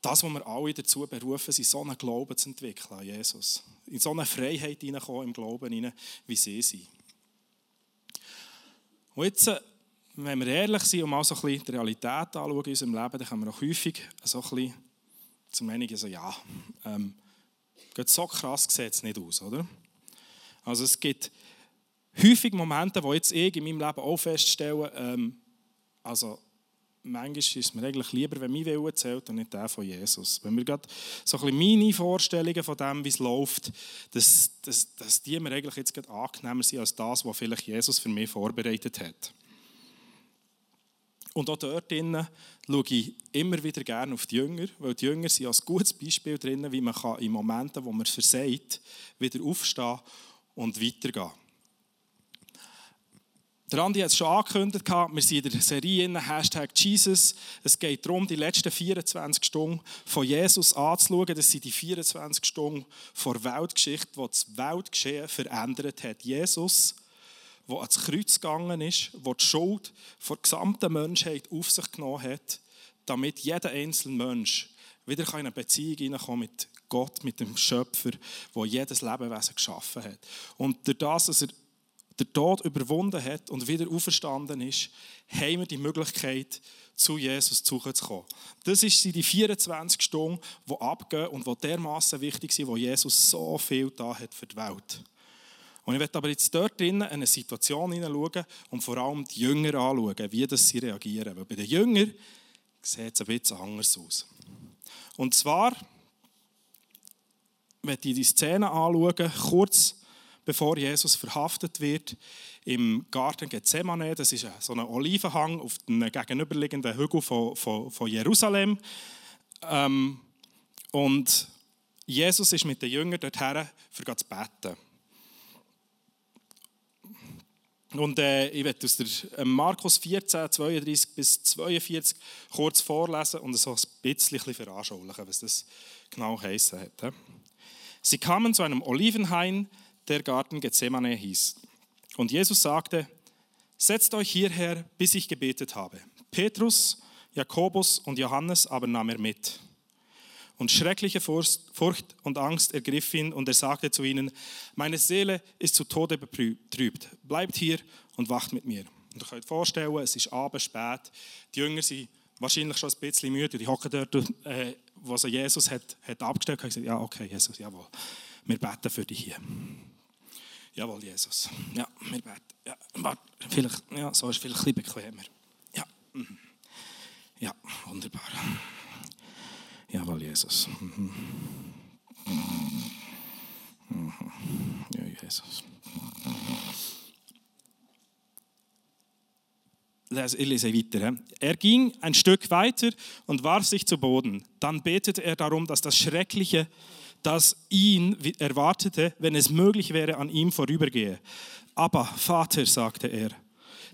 das, was wir alle dazu berufen sind, so einen Glauben zu entwickeln an Jesus. In so eine Freiheit hineinkommen im Glauben, hinein, wie sie sind. Und jetzt, äh, wenn wir ehrlich sind und mal so ein bisschen die Realität anschauen in unserem Leben, dann können wir auch häufig so ein bisschen zum Meinung so, ja, ähm, so krass sieht es nicht aus, oder? Also es gibt häufig Momente, wo jetzt ich in meinem Leben auch feststelle, ähm, also manchmal ist mir eigentlich lieber, wenn mein Wille zählt und nicht der von Jesus. Wenn wir gerade so ein bisschen meine Vorstellungen von dem, wie es läuft, dass, dass, dass die mir eigentlich jetzt gerade angenehmer sind als das, was vielleicht Jesus für mich vorbereitet hat. Und auch dort drinnen schaue ich immer wieder gerne auf die Jünger, weil die Jünger sind als gutes Beispiel drin, wie man in Momenten, wo man versagt, wieder aufstehen und weitergehen. Der Andi hat es schon angekündigt, wir sind in der Serie Hashtag Jesus. Es geht darum, die letzten 24 Stunden von Jesus anzuschauen. Das sind die 24 Stunden vor Weltgeschichte, die das Weltgeschehen verändert hat. Jesus, der ans Kreuz gegangen ist, der die Schuld der gesamten Menschheit auf sich genommen hat, damit jeder einzelne Mensch wieder in eine Beziehung hineinkommen mit Gott, mit dem Schöpfer, der jedes Lebewesen geschaffen hat. Und durch das, dass er den Tod überwunden hat und wieder auferstanden ist, haben wir die Möglichkeit, zu Jesus zu kommen. Das sind die 24 Stunden, die abgehen und die dermaßen wichtig sind, wo Jesus so viel da hat für die Welt. Und ich werde aber jetzt dort drinnen eine Situation hineinschauen und vor allem die Jünger anschauen, wie das sie reagieren. Weil bei den Jüngern sieht es ein bisschen anders aus. Und zwar, wenn ich die Szene anschauen, kurz bevor Jesus verhaftet wird, im Garten Gethsemane. Das ist so ein Olivenhang auf dem gegenüberliegenden Hügel von, von, von Jerusalem. Ähm, und Jesus ist mit den Jüngern dorthin, für zu beten. Und äh, ich werde aus der äh, Markus 14, 32 bis 42 kurz vorlesen und so ein bisschen veranschaulichen, was das genau heißen hat. Sie kamen zu einem Olivenhain, der Garten Gethsemane hieß. Und Jesus sagte, setzt euch hierher, bis ich gebetet habe. Petrus, Jakobus und Johannes aber nahm er mit. Und schreckliche Furcht und Angst ergriff ihn und er sagte zu ihnen, meine Seele ist zu Tode betrübt, bleibt hier und wacht mit mir. Und ihr könnt euch vorstellen, es ist abends spät, die Jünger sind wahrscheinlich schon ein bisschen müde, die hocken dort, äh, wo sie Jesus hat, hat abgestellt hat, gesagt, ja okay, Jesus, jawohl, wir beten für dich hier. Jawohl, Jesus. Ja, wir beten. Ja, warte, vielleicht, ja, so ist es vielleicht ein bisschen bequemer. Ja, mhm. ja, wunderbar. Jawohl, Jesus. Mhm. Mhm. Ja, Jesus. Ich lese weiter. Er ging ein Stück weiter und warf sich zu Boden. Dann betete er darum, dass das Schreckliche das ihn erwartete, wenn es möglich wäre, an ihm vorübergehe. Aber Vater, sagte er,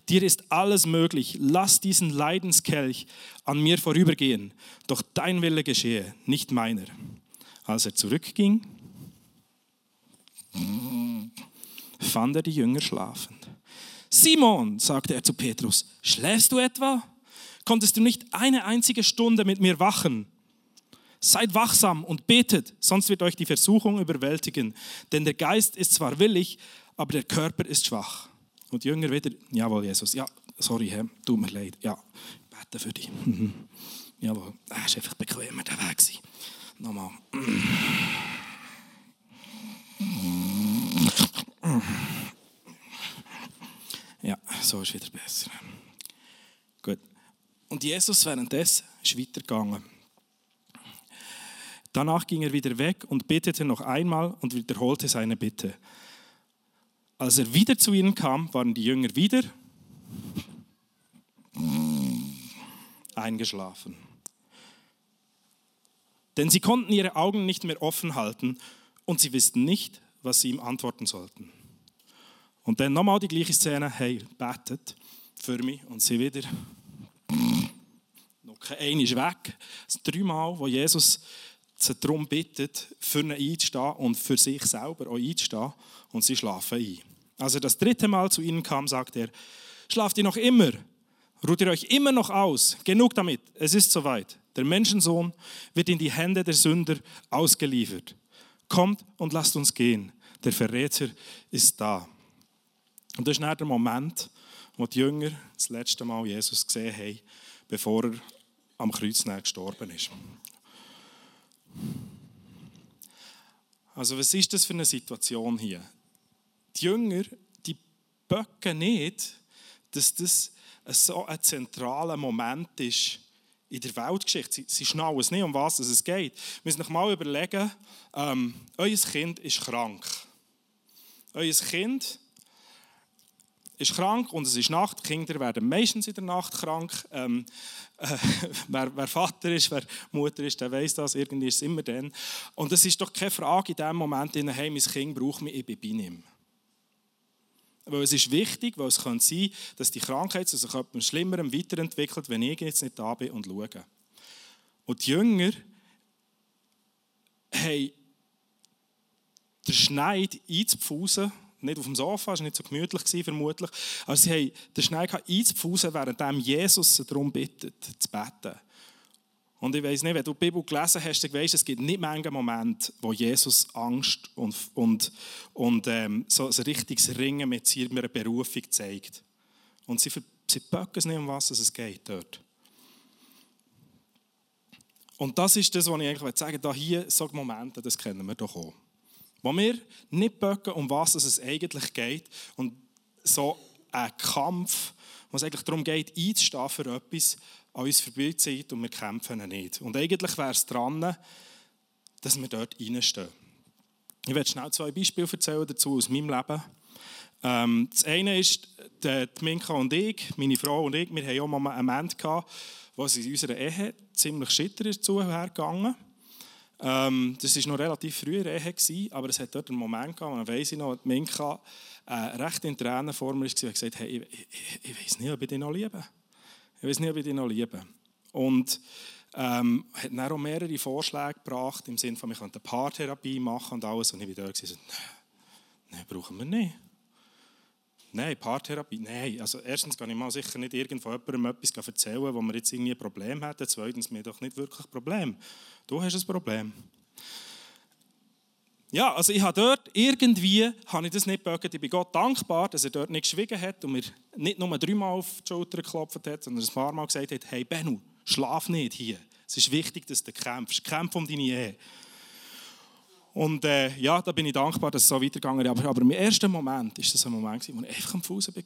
dir ist alles möglich, lass diesen Leidenskelch an mir vorübergehen, doch dein Wille geschehe, nicht meiner. Als er zurückging, fand er die Jünger schlafend. Simon, sagte er zu Petrus, schläfst du etwa? Konntest du nicht eine einzige Stunde mit mir wachen? Seid wachsam und betet, sonst wird euch die Versuchung überwältigen. Denn der Geist ist zwar willig, aber der Körper ist schwach. Und die Jünger wieder, jawohl, Jesus, ja, sorry, Herr, tut mir leid, ja, bete für dich. Mhm. Jawohl, das war einfach bequemer der Weg. Nochmal. Ja, so ist wieder besser. Gut. Und Jesus währenddessen ist weitergegangen. Danach ging er wieder weg und betete noch einmal und wiederholte seine Bitte. Als er wieder zu ihnen kam, waren die Jünger wieder eingeschlafen. Denn sie konnten ihre Augen nicht mehr offen halten und sie wussten nicht, was sie ihm antworten sollten. Und dann nochmal die gleiche Szene, hey, betet für mich und sie wieder. Noch kein ist weg. Das dreimal, wo Jesus sie darum bittet, für ihn einzustehen und für sich selber auch einzustehen und sie schlafen ein. Als er das dritte Mal zu ihnen kam, sagt er, schlaft ihr noch immer? Ruht ihr euch immer noch aus? Genug damit, es ist soweit. Der Menschensohn wird in die Hände der Sünder ausgeliefert. Kommt und lasst uns gehen. Der Verräter ist da. Und das ist dann der Moment, wo die Jünger das letzte Mal Jesus gesehen haben, bevor er am Kreuz gestorben ist. Also was ist das für eine Situation hier? Die Jünger, die böcken nicht, dass das so ein zentraler Moment ist in der Weltgeschichte. Sie, schnallen es nicht, um was es geht. Wir müssen sich mal überlegen, ähm, euer Kind ist krank. Euer Kind ist krank und es ist Nacht. Kinder werden meistens in der Nacht krank. Ähm, äh, wer, wer, Vater ist, wer Mutter ist, der weiß das. Irgendwie ist es immer dann. Und es ist doch keine Frage in dem Moment, hey, mein Kind braucht mich, ich bin bei ihm. Weil es ist wichtig, weil es kann sein, dass die Krankheit sich etwas Schlimmerem weiterentwickelt, wenn ich jetzt nicht da bin und schaue. Und die Jünger haben den Schneid einzupfusen, nicht auf dem Sofa, es war nicht so gemütlich, vermutlich, aber sie haben den Schneid einzupfusen, während Jesus sie darum bittet, zu beten. Und ich weiß nicht, wenn du die Bibel gelesen hast, dann weißt, es gibt nicht manche Momente, wo Jesus Angst und, und, und ähm, so ein richtiges Ringen mit seiner Berufung zeigt. Und sie, sie packen es nicht, um was es geht dort. Und das ist das, was ich eigentlich sagen will. hier so Momente, das kennen wir doch auch. Wo wir nicht böcken, um was es eigentlich geht. Und so ein Kampf, wo es eigentlich darum geht, einzustehen für etwas, an uns vorbeizieht und wir kämpfen nicht. Und eigentlich wäre es dran, dass wir dort reinstehen. Ich werde schnell zwei Beispiele erzählen dazu aus meinem Leben. Ähm, das eine ist, die Minka und ich, meine Frau und ich, wir hatten auch mal einen Moment wo es in unserer Ehe ziemlich schitter ist. Ähm, das war noch relativ früh in der Ehe, gewesen, aber es hat dort einen Moment gehabt, wo ich noch, Minka äh, recht in Tränen vor mir war und gesagt hey, ich, ich, ich weiß nicht, ob ich dich noch liebe. Ich weiß nicht, ob ich dich noch liebe. Und ähm, hat dann auch mehrere Vorschläge gebracht, im Sinne von, wir könnten Paartherapie machen und alles. Und ich war da und so, nein, brauchen wir nicht. Nein, Paartherapie, nein. Also erstens kann ich mal sicher nicht irgendwo jemandem etwas erzählen, wo wir jetzt irgendwie ein Problem hätten. Zweitens, haben doch nicht wirklich ein Problem. Du hast ein Problem. Ja, also ich habe dort irgendwie, habe ich das nicht gebögt. Ich bin Gott dankbar, dass er dort nicht geschwiegen hat und mir nicht nur dreimal auf die Schulter geklopft hat, sondern ein paar Mal gesagt hat, hey Bennu, schlaf nicht hier. Es ist wichtig, dass du kämpfst. Kämpf um deine Ehe. Und äh, ja, da bin ich dankbar, dass es so weitergegangen ist. Aber, aber im ersten Moment war das ein Moment, wo ich einfach am Fuß war,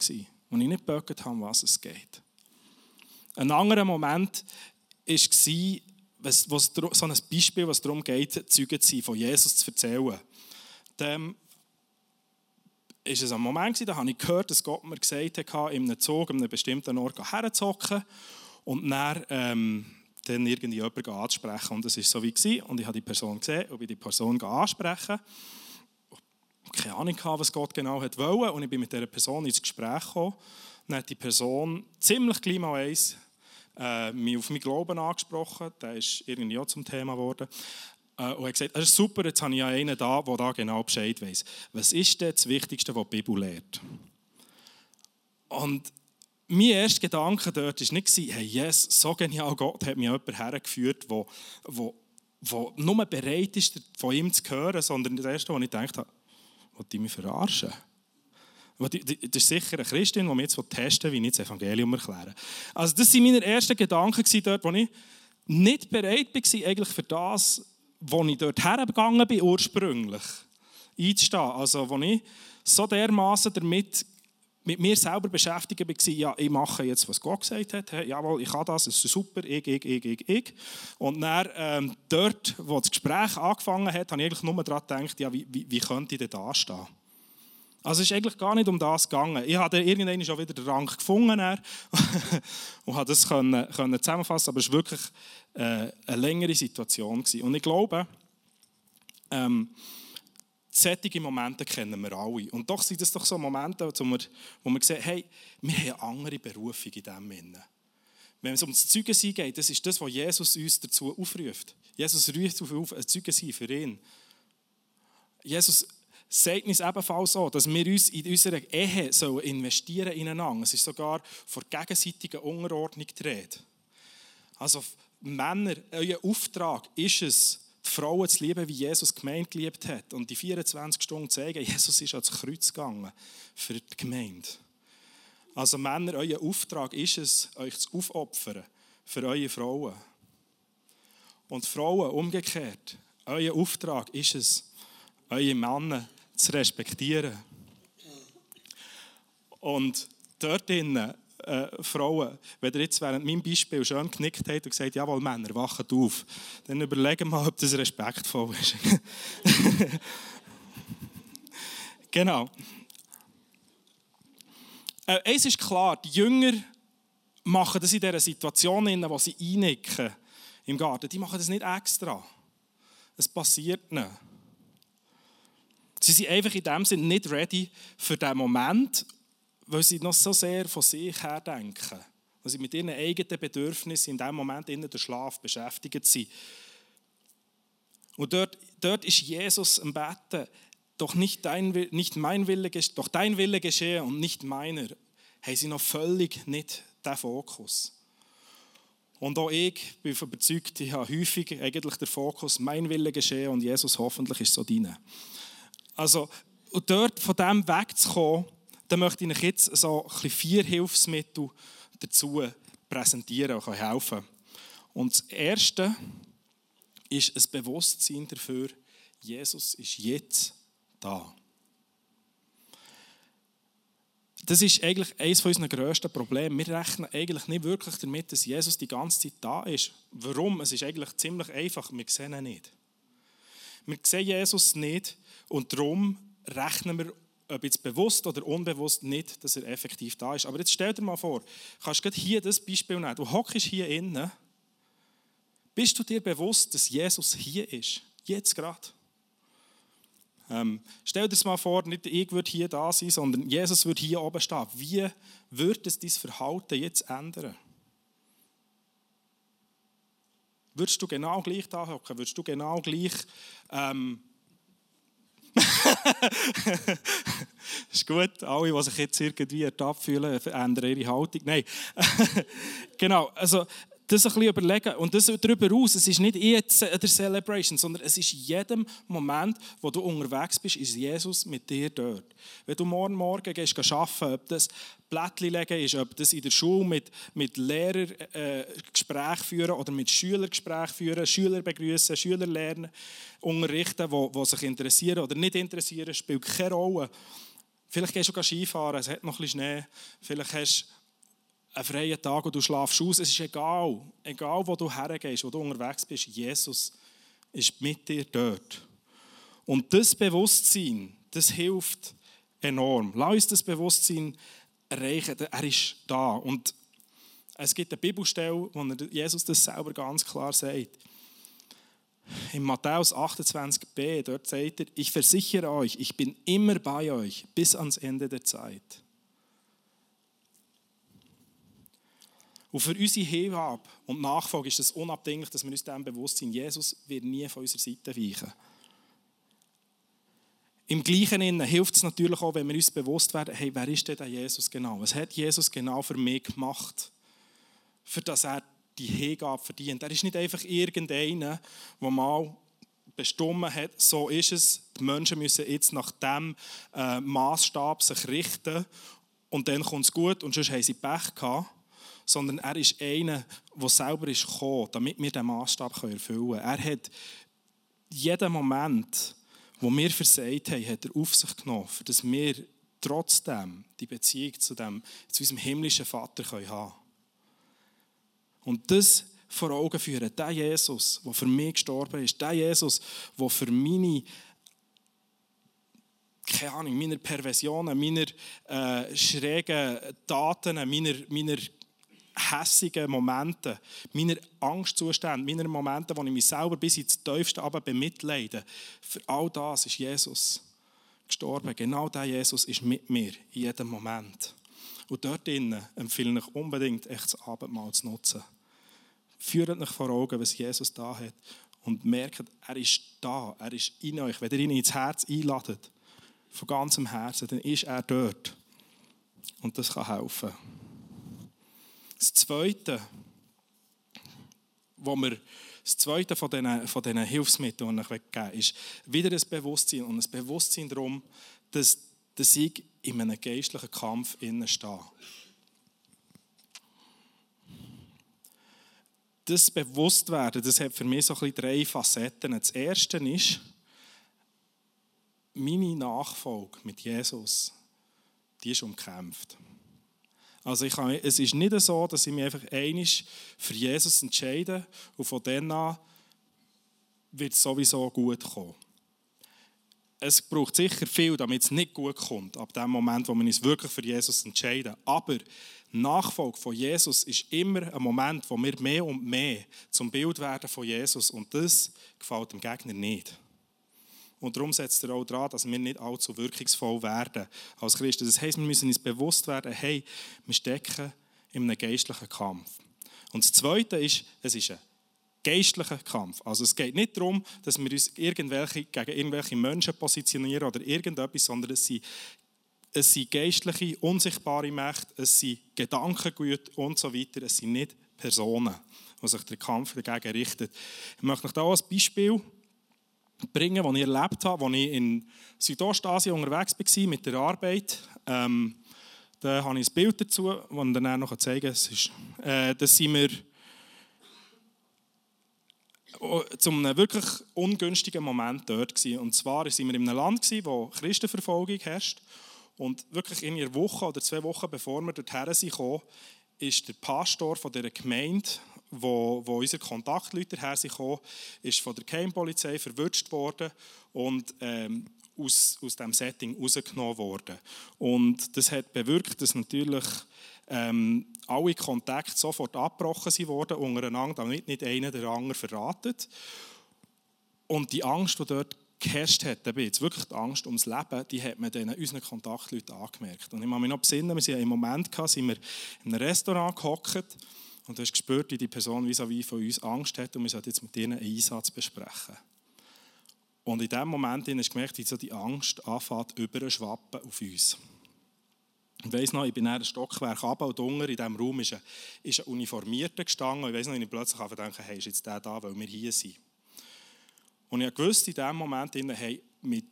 wo ich nicht gebögt habe, was es geht. Ein anderer Moment war, was, was, so ein Beispiel, was darum geht, Zeugen zu sein, von Jesus zu erzählen. Dann ist es ein Moment, da habe ich gehört, dass Gott mir gesagt hat, in einem Zug, an einem bestimmten Ort herzuhocken und dann, ähm, dann irgendwie jemanden anzusprechen. Und das war so wie gewesen. Und ich habe die Person gesehen und ich die Person ansprechen. Keine Ahnung, was Gott genau wollte. Und ich bin mit dieser Person ins Gespräch gekommen. Dann hat die Person ziemlich gleich mal eins äh, mich auf meinen Glauben angesprochen. Der ist irgendwie auch zum Thema geworden. Äh, und hat gesagt, das ist super, jetzt habe ich ja einen da, der da genau Bescheid weiß. Was ist denn das Wichtigste, was die Bibel lehrt? Und mein erster Gedanke dort war nicht, hey, yes, so genial Gott hat mich jemand hergeführt, der, der, der nur bereit ist, von ihm zu hören, sondern das erste, was ich gedacht habe, wollte ich mich verarschen? Das ist sicher eine Christin, die mir jetzt testen will, wie ich das Evangelium erkläre. Also das waren meine ersten Gedanken dort, wo ich nicht bereit war, eigentlich für das, wo ich dort hergegangen bin, ursprünglich einzustehen. Also wo ich so dermaßen damit mit mir selber beschäftigt war, ja, ich mache jetzt, was Gott gesagt hat, jawohl, ich kann das, es ist super, ich, ich, ich, ich, ich. Und dann, ähm, dort, wo das Gespräch angefangen hat, habe ich eigentlich nur daran gedacht, ja, wie, wie, wie könnte ich denn da stehen? Also es ist eigentlich gar nicht um das gegangen. Ich habe irgendwann schon wieder den Rang gefunden und habe das können, können zusammenfassen, aber es war wirklich äh, eine längere Situation. Gewesen. Und ich glaube, ähm, solche Momente kennen wir alle. Und doch sind es doch so Momente, wo wir, wo wir sehen, hey, wir haben eine andere Berufung in diesem Sinne. Wenn es um das Zeugensein geht, das ist das, was Jesus uns dazu aufruft. Jesus ruft auf, ein Zeugensein für ihn. Jesus sagt uns ebenfalls so, dass wir uns in unserer Ehe sollen investieren ineinander. Es ist sogar vor gegenseitiger Unterordnung die Rede. Also Männer, euer Auftrag ist es, Frauen zu lieben, wie Jesus die Gemeinde geliebt hat. Und die 24 Stunden zeigen, Jesus ist ans Kreuz gegangen für die Gemeinde. Also Männer, euer Auftrag ist es, euch zu aufopfern für eure Frauen. Und Frauen umgekehrt, euer Auftrag ist es, eure Männer zu respektieren. Und dort drinnen, äh, Frauen, wenn ihr jetzt während meinem Beispiel schön genickt habt und gesagt jawohl, Männer, wacht auf, dann überlegen mal, ob das respektvoll ist. genau. Äh, eins ist klar, die Jünger machen das in dieser Situation, in der sie einnicken im Garten. Die machen das nicht extra. Es passiert nicht. Sie sind einfach in dem Sinne nicht ready für den Moment, weil sie noch so sehr von sich her denken. Weil sie mit ihren eigenen Bedürfnissen in dem Moment in der Schlaf beschäftigt sind. Und dort, dort ist Jesus am Betten. Doch nicht, dein, nicht mein Wille, doch dein Wille geschehe und nicht meiner. Haben sie noch völlig nicht den Fokus. Und auch ich bin überzeugt, ich habe häufig eigentlich den Fokus, mein Wille geschehe und Jesus hoffentlich ist so deine. Also, und dort von dem wegzukommen, dann möchte ich euch jetzt so ein vier Hilfsmittel dazu präsentieren und helfen. Und das erste ist ein Bewusstsein dafür, Jesus ist jetzt da. Das ist eigentlich eines unserer grössten Probleme. Wir rechnen eigentlich nicht wirklich damit, dass Jesus die ganze Zeit da ist. Warum? Es ist eigentlich ziemlich einfach. Wir sehen ihn nicht. Wir sehen Jesus nicht und darum rechnen wir ob jetzt bewusst oder unbewusst nicht, dass er effektiv da ist. Aber jetzt stell dir mal vor, kannst du hier das Beispiel nehmen. Du hockst hier innen. Bist du dir bewusst, dass Jesus hier ist? Jetzt gerade. Ähm, stell dir das mal vor, nicht ich würde hier da sein, sondern Jesus würde hier oben stehen. Wie würde es dein Verhalten jetzt ändern? Würdest du genau gleich da hocken? Würdest du genau gleich ähm, ist gut. Alle, die sich jetzt irgendwie ertappt fühlen, ändern ihre Haltung. Nein. genau. Also, das ein bisschen überlegen. Und das darüber aus, es ist nicht jetzt der Celebration, sondern es ist jedem Moment, wo du unterwegs bist, ist Jesus mit dir dort. Wenn du morgen Morgen gehst, arbeiten, ob das Blättchen legen ist, ob das in der Schule mit, mit Lehrern äh, Gespräche führen oder mit Schülern Gespräche führen, Schüler begrüßen, Schüler lernen, unterrichten, die sich interessieren oder nicht interessieren, spielt keine Rolle. Vielleicht gehst du Skifahren, es hat noch ein bisschen Schnee, vielleicht hast einen freien Tag und du schlafst aus. Es ist egal, egal wo du hergehst, wo du unterwegs bist, Jesus ist mit dir dort. Und das Bewusstsein, das hilft enorm. Lass uns das Bewusstsein erreichen, er ist da. Und es gibt eine Bibelstelle, wo Jesus das selber ganz klar sagt. In Matthäus 28b, dort sagt er, ich versichere euch, ich bin immer bei euch bis ans Ende der Zeit. Und für unsere Hingabe und Nachfolge ist es unabdinglich, dass wir uns dem bewusst sind, Jesus wird nie von unserer Seite weichen. Im Gleichen Innen hilft es natürlich auch, wenn wir uns bewusst werden, hey, wer ist denn Jesus genau? Was hat Jesus genau für mich gemacht, für das er die Hingabe verdient? Er ist nicht einfach irgendeiner, der mal bestimmt hat, so ist es, die Menschen müssen jetzt nach diesem äh, Maßstab sich richten und dann kommt es gut und sonst haben sie Pech gehabt sondern er ist einer, der selber ist gekommen, damit wir diesen Maßstab erfüllen können. Er hat jeden Moment, wo wir versagt haben, hat er auf sich genommen, dass wir trotzdem die Beziehung zu, dem, zu unserem himmlischen Vater haben können. Und das vor Augen führen, der Jesus, der für mich gestorben ist, der Jesus, der für meine keine Ahnung, meiner Perversionen, meiner äh, schrägen Taten, meiner, meiner hässigen Momente, meiner Angstzustände, meiner Momente, wo ich mich selber bis ins Tiefste aber bemitleide, für all das ist Jesus gestorben. Genau der Jesus ist mit mir in jedem Moment. Und dort drinnen empfehle ich unbedingt, echt das Abendmahl zu nutzen. Führt euch vor Augen, was Jesus da hat und merkt, er ist da, er ist in euch. Wenn ihr ihn ins Herz einladet, von ganzem Herzen, dann ist er dort. Und das kann helfen. Das Zweite, wo wir das zweite von diesen, von diesen Hilfsmitteln, die ich weggeben ist wieder ein Bewusstsein und ein Bewusstsein darum, dass, dass ich in einem geistlichen Kampf innen stehe. Das Bewusstwerden, das hat für mich so ein drei Facetten. Das erste ist, meine Nachfolge mit Jesus, die ist umkämpft. Also ich kann, es ist nicht so, dass ich mich einfach einig für Jesus entscheide und von dann an wird es sowieso gut kommen. Es braucht sicher viel, damit es nicht gut kommt, ab dem Moment, wo wir uns wirklich für Jesus entscheiden. Aber Nachfolge von Jesus ist immer ein Moment, wo wir mehr und mehr zum Bild werden von Jesus und das gefällt dem Gegner nicht. Und darum setzt er auch daran, dass wir nicht allzu wirkungsvoll werden als Christen. Das heisst, wir müssen uns bewusst werden, hey, wir stecken in einem geistlichen Kampf. Und das Zweite ist, es ist ein geistlicher Kampf. Also es geht nicht darum, dass wir uns irgendwelche, gegen irgendwelche Menschen positionieren oder irgendetwas, sondern es sind, es sind geistliche, unsichtbare Mächte, es sind Gedankengüte und so weiter. Es sind nicht Personen, die sich der Kampf dagegen richtet. Ich möchte euch da ein Beispiel bringen, die ich erlebt habe, als ich in Südostasien unterwegs war mit der Arbeit. Ähm, da habe ich ein Bild dazu, das ich dann noch zeigen kann. Das, ist, äh, das sind wir zu einem wirklich ungünstigen Moment dort gewesen. Und zwar waren wir in einem Land, gewesen, wo Christenverfolgung herrscht. Und wirklich in einer Woche oder zwei Wochen bevor wir dorthin sind, ist der Pastor von dieser Gemeinde wo, wo unsere Kontaktleute her sind ist von der Keimpolizei verwünscht worden und ähm, aus, aus diesem Setting rausgenommen worden. Und das hat bewirkt, dass natürlich ähm, alle Kontakte sofort abgebrochen wurden untereinander, damit nicht einer den anderen verratet. Und die Angst, die dort geherrscht hat, jetzt wirklich die Angst ums Leben, die hat man dann unseren Kontaktleuten angemerkt. Und ich kann mich noch besinnen, wir sind im Moment sind wir in einem Restaurant gehockt und du hast gespürt, wie die Person vis-à-vis von uns Angst hat und wir sollten jetzt mit ihnen einen Einsatz besprechen. Und in dem Moment hast du gemerkt, wie so die Angst anfängt, überschwappen auf uns. Ich weiss noch, ich bin in einem Stockwerk runter und unten in diesem Raum ist ein, ist ein Uniformierter gestanden. Und ich weiss noch, ich plötzlich denken, hey, ist jetzt der da, weil wir hier sind. Und ich wusste in diesem Moment, hey, mit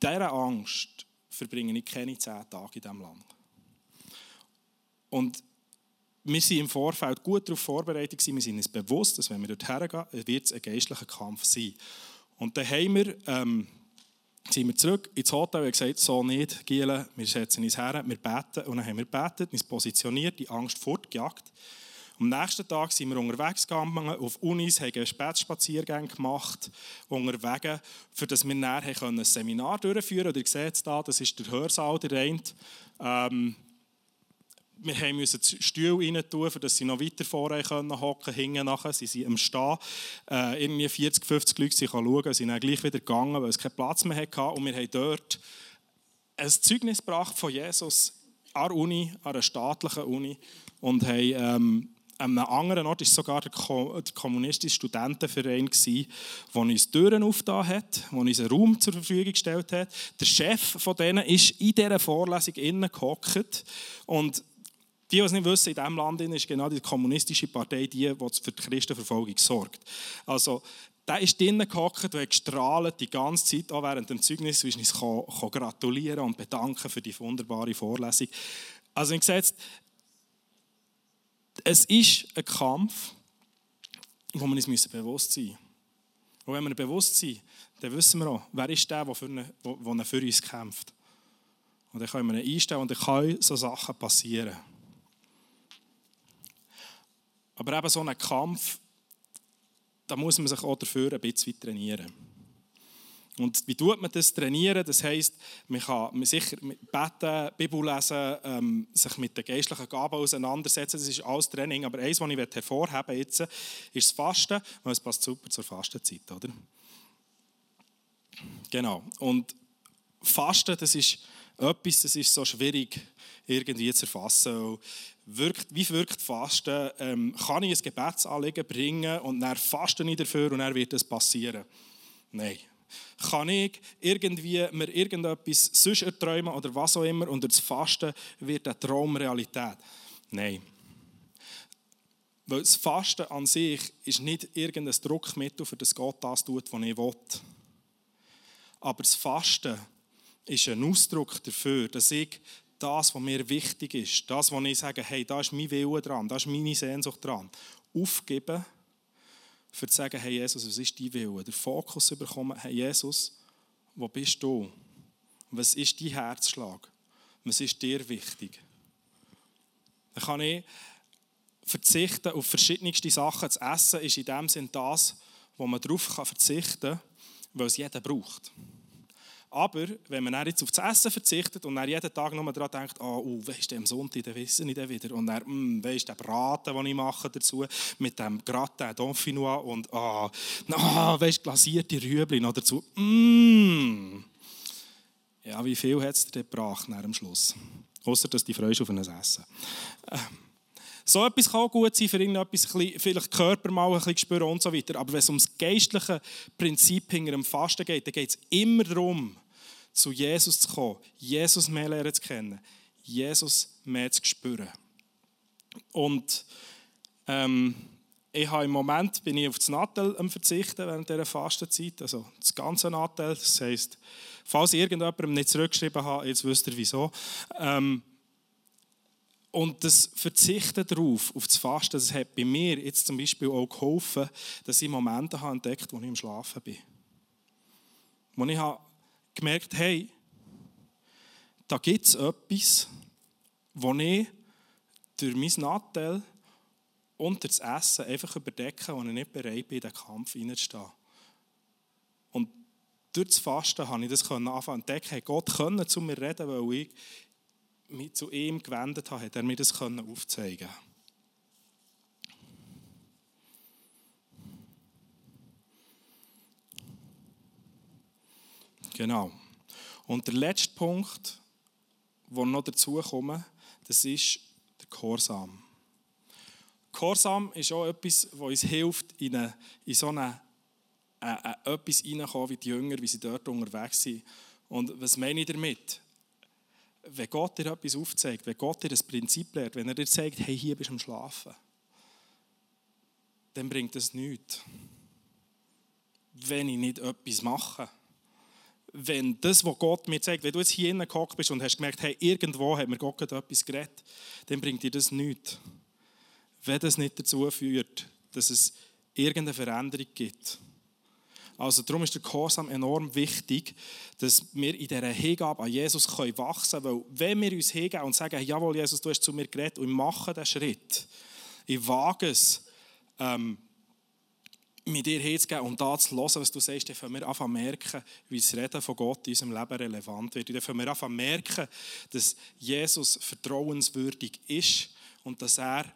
dieser Angst verbringe ich keine zehn Tage in diesem Land. Und wir sind im Vorfeld gut darauf vorbereitet wir sind uns bewusst, dass wenn wir dort hergehen, wird es ein geistlicher Kampf sein. Und dann haben wir, ähm, sind wir zurück ins Hotel und gesagt, so nicht, Giele, wir setzen uns her, wir beten. Und dann haben wir betet, uns positioniert, die Angst fortgejagt. Am nächsten Tag sind wir unterwegs gegangen, auf Unis, haben Spätspaziergänge gemacht, unterwegs, für das wir nachher ein Seminar durchführen können. Ihr seht es da, das ist der Hörsaal, der rein. Ähm, wir mussten Stühle rein tun, damit sie noch weiter vorne können hocken hinten nachher. Sie sind am Stehen. Äh, irgendwie 40, 50 Leute sie schauen, sie sind dann gleich wieder gegangen, weil es keinen Platz mehr hatte. Und wir haben dort ein Zeugnis gebracht von Jesus an der Uni, an einer staatlichen Uni. Und haben ähm, an einem anderen Ort war sogar der, kommunistische Studentenverein, der uns Türen aufgetan hat, der uns einen Raum zur Verfügung gestellt hat. Der Chef von denen ist in dieser Vorlesung innen gehockt und die, die es nicht wissen, in diesem Land ist genau die kommunistische Partei die, die für die Christenverfolgung sorgt. Also, der ist drinnen gehockt und gestrahlt die ganze Zeit, auch während dem Zeugnis, wie ich uns gratulieren und bedanken für die wunderbare Vorlesung. Also, sehe jetzt, es ist ein Kampf, wo wir uns bewusst sein müssen. Und wenn wir bewusst sind, dann wissen wir auch, wer ist der, der für, eine, der für uns kämpft. Und dann können wir ihn einstellen und dann können so Sachen passieren. Aber eben so ein Kampf, da muss man sich auch dafür ein bisschen trainieren. Und wie tut man das trainieren? Das heisst, man kann sicher beten, Bibel lesen, ähm, sich mit den geistlichen Gaben auseinandersetzen. Das ist alles Training. Aber eins, was ich hervorheben jetzt, ist das Fasten, weil es passt super zur Fastenzeit, oder? Genau. Und Fasten, das ist etwas, das ist so schwierig irgendwie zu erfassen. Wirkt, wie wirkt Fasten? Ähm, kann ich ein Gebetsanliegen bringen und dann faste ich dafür und dann wird es passieren? Nein. Kann ich irgendwie mir irgendetwas sonst erträumen oder was auch immer und durch das Fasten wird der Traum Realität? Nein. Weil das Fasten an sich ist nicht irgendein Druckmittel, für das Gott das tut, was ich will. Aber das Fasten ist ein Ausdruck dafür, dass ich das, was mir wichtig ist, das, was ich sage, hey, da ist mein Wille dran, da ist meine Sehnsucht dran, aufgeben, für zu sagen, hey Jesus, was ist dein Wille? Der Fokus bekommen, hey Jesus, wo bist du? Was ist dein Herzschlag? Was ist dir wichtig? Dann kann ich verzichten auf verschiedenste Sachen. Das Essen ist in dem Sinn das, wo man darauf verzichten kann, weil es jeder braucht. Aber wenn man jetzt auf das Essen verzichtet und dann jeden Tag nur daran denkt, oh, uh, weißt du, am Sonntag, dann wissen ich dann wieder. Und dann, mm, weißt du, der Braten, den ich mache dazu, mit dem Gratin Dauphinois und, oh, oh, weißt du, glasierte Rüebli noch dazu. Mm. Ja, wie viel hat es dir gebracht am Schluss? Außer, dass die freust auf ein Essen. Ähm. So etwas kann gut sein, für irgendetwas vielleicht Körper mal ein bisschen spüren und so weiter. Aber wenn es um das geistliche Prinzip hinter dem Fasten geht, dann geht es immer darum, zu Jesus zu kommen, Jesus mehr lernen zu kennen, Jesus mehr zu spüren. Und ähm, ich habe im Moment bin ich auf das Nattel am verzichten während dieser Fastenzeit, also das ganze Nattel. Das heisst, falls ich irgendjemandem nicht zurückgeschrieben habe, jetzt wisst ihr wieso. Ähm, und das Verzichten darauf, auf das Fasten, das hat bei mir jetzt zum Beispiel auch geholfen, dass ich Momente habe entdeckt wo ich im Schlafen bin. Wo ich habe gemerkt hey, da gibt es etwas, wo ich durch mein Nattel und das Essen einfach überdecke, wo ich nicht bereit bin, in den Kampf hineinzustehen. Und durch das Fasten habe ich das anfangen zu entdecken. Gott konnte zu mir reden, weil ich mich zu ihm gewendet habe, er mir das aufzeigen Genau. Und der letzte Punkt, der noch dazu kommt, das ist der Gehorsam. Gehorsam ist auch etwas, was uns hilft, in, eine, in so eine, äh, äh, etwas reinzukommen, wie die Jünger, wie sie dort unterwegs sind. Und was meine ich damit? wenn Gott dir etwas aufzeigt, wenn Gott dir das Prinzip lehrt, wenn er dir sagt, hey, hier bist du am Schlafen, dann bringt das nichts. Wenn ich nicht etwas mache. Wenn das, was Gott mir zeigt, wenn du jetzt hier hineingehockt bist und hast gemerkt, hey, irgendwo hat mir Gott etwas geredet, dann bringt dir das nichts. Wenn das nicht dazu führt, dass es irgendeine Veränderung gibt, also darum ist der Gehorsam enorm wichtig, dass wir in dieser Hingabe an Jesus wachsen können. Weil wenn wir uns hingeben und sagen, jawohl Jesus, du hast zu mir geredet und ich mache diesen Schritt, ich wage es, ähm, mit dir hinzugeben und da zu hören, was du sagst, dann können wir anfangen merken, wie das Reden von Gott in unserem Leben relevant wird. Dann können wir anfangen merken, dass Jesus vertrauenswürdig ist und dass er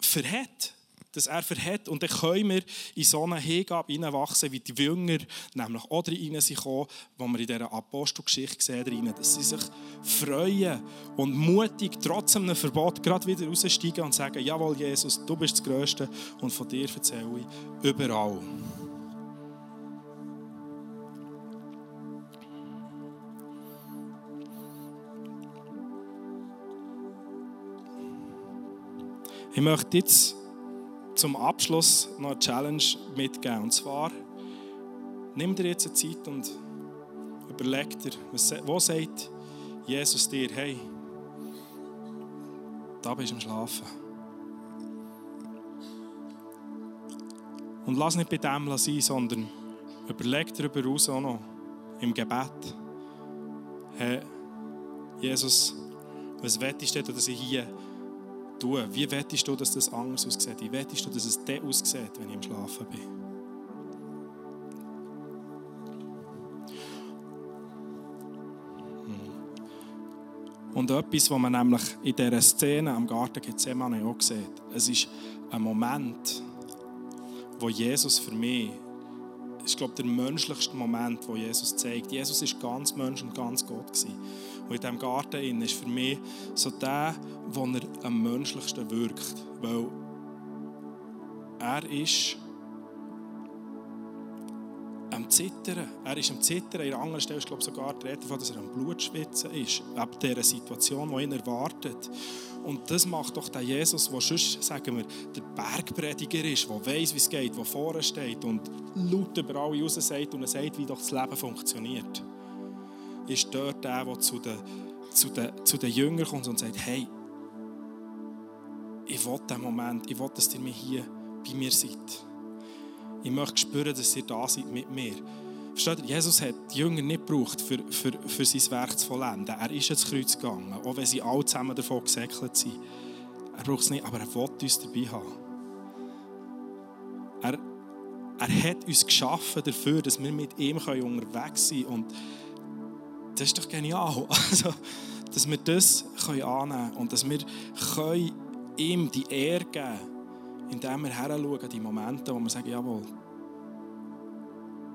verhält dass er verhält. Und dann können wir in so eine Hingabe hineinwachsen, wie die Jünger nämlich auch rein sind wo wir in dieser Apostelgeschichte sehen, dass sie sich freuen und mutig trotz einem Verbot gerade wieder raussteigen und sagen, jawohl Jesus, du bist das Größte und von dir erzähle ich überall. Ich möchte jetzt zum Abschluss noch eine Challenge mitgeben. Und zwar, nimm dir jetzt eine Zeit und überleg dir, wo sagt Jesus dir, hey, da bist du am Schlafen. Und lass nicht bei dem sein, sondern überleg darüber aus auch noch im Gebet. Hey, Jesus, was wettest du, dass ich hier tun? Wie wettest du, dass das anders aussieht? Wie wettest du, dass es der aussieht, wenn ich im Schlafen bin? Hm. Und etwas, was man nämlich in dieser Szene am Garten Gethsemane auch sieht, es ist ein Moment, wo Jesus für mich, ist glaube der menschlichste Moment, wo Jesus zeigt. Jesus ist ganz Mensch und ganz Gott gewesen. Und in diesem Garten ist für mich so der, wo er am menschlichsten wirkt. Weil er ist am Zittern. Er ist am Zittern. In anderen Stelle ist glaube ich, sogar die Rede davon, dass er am Blutschwitzen ist. Ab dieser Situation, die ihn erwartet. Und das macht doch der Jesus, der sonst, sagen wir, der Bergprediger ist, der weiß, wie es geht, der vorne steht und laut über alle raus sagt und er sagt, wie doch das Leben funktioniert. Ist dort der, der zu den, zu den, zu den Jüngern kommt und sagt, hey, ich will diesen Moment, ich will, dass ihr mir hier bei mir seid. Ich möchte spüren, dass ihr da seid mit mir. Versteht ihr? Jesus hat die Jünger nicht gebraucht, für, für, für sein Werk zu vollenden. Er ist ins Kreuz gegangen, auch wenn sie alle zusammen davon gesäckelt sind. Er braucht es nicht, aber er will uns dabei haben. Er, er hat uns geschaffen dafür, dass wir mit ihm unterwegs sein können. Und das ist doch genial. Also, dass wir das annehmen können und dass wir ihm die Ehre geben können indem wir heranschauen, die Momente, wo wir sagen, jawohl,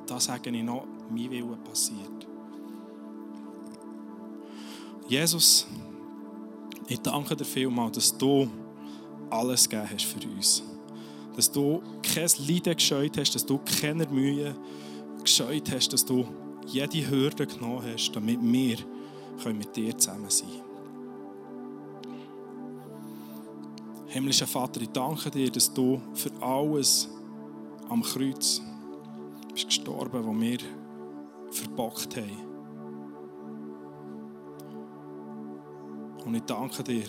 da sage ich noch, mein Wille passiert. Jesus, ich danke dir vielmals, dass du alles gegeben hast für uns. Dass du kein Leiden gescheut hast, dass du keine Mühe gescheut hast, dass du jede Hürde genommen hast, damit wir mit dir zusammen sein können. Himmlischer Vater, ich danke dir, dass du für alles am Kreuz bist gestorben, was wir verbockt haben. Und ich danke dir,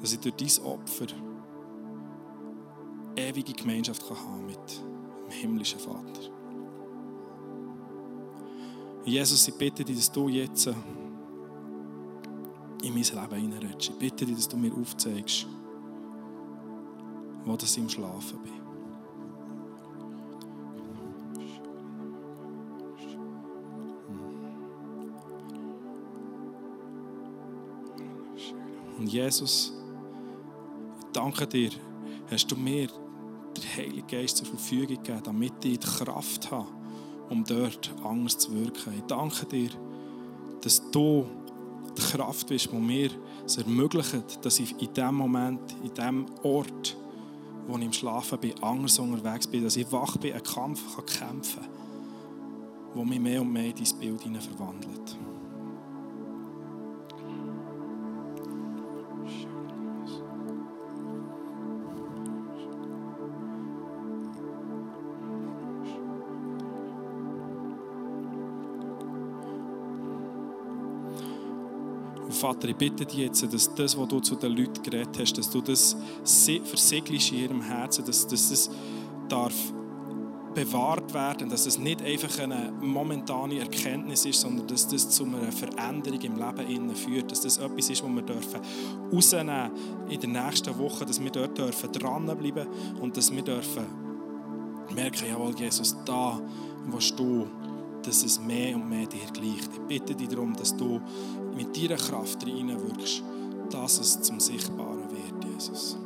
dass ich durch dein Opfer ewige Gemeinschaft haben kann mit dem himmlischen Vater. Jesus, ich bitte dich, dass du jetzt in mein Leben hineinredest. Ich bitte dich, dass du mir aufzeigst, wo ich im Schlafen bin. Und Jesus, ich danke dir, hast du mir den Heiligen Geist zur Verfügung gegeben, damit ich die Kraft habe, um dort anders zu wirken. Ich danke dir, dass du die Kraft bist, die mir es ermöglicht, dass ich in diesem Moment, in diesem Ort, wo ich im Schlafen bin, anders unterwegs bin, dass ich wach bin, einen Kampf kann kämpfen kann, der mich mehr und mehr in dein Bild verwandelt. Vater, ich bitte dich jetzt, dass das, was du zu den Leuten geredet hast, dass du das versiegelst in ihrem Herzen, dass, dass das darf bewahrt werden, dass es nicht einfach eine momentane Erkenntnis ist, sondern dass das zu einer Veränderung im Leben führt, dass das etwas ist, was wir dürfen rausnehmen in der nächsten Woche, dass wir dort dürfen dranbleiben und dass wir dürfen merken, jawohl, Jesus, da was du dass es mehr und mehr dir gleicht. Ich bitte dich darum, dass du mit deiner Kraft reinwirkst, dass es zum Sichtbaren wird, Jesus.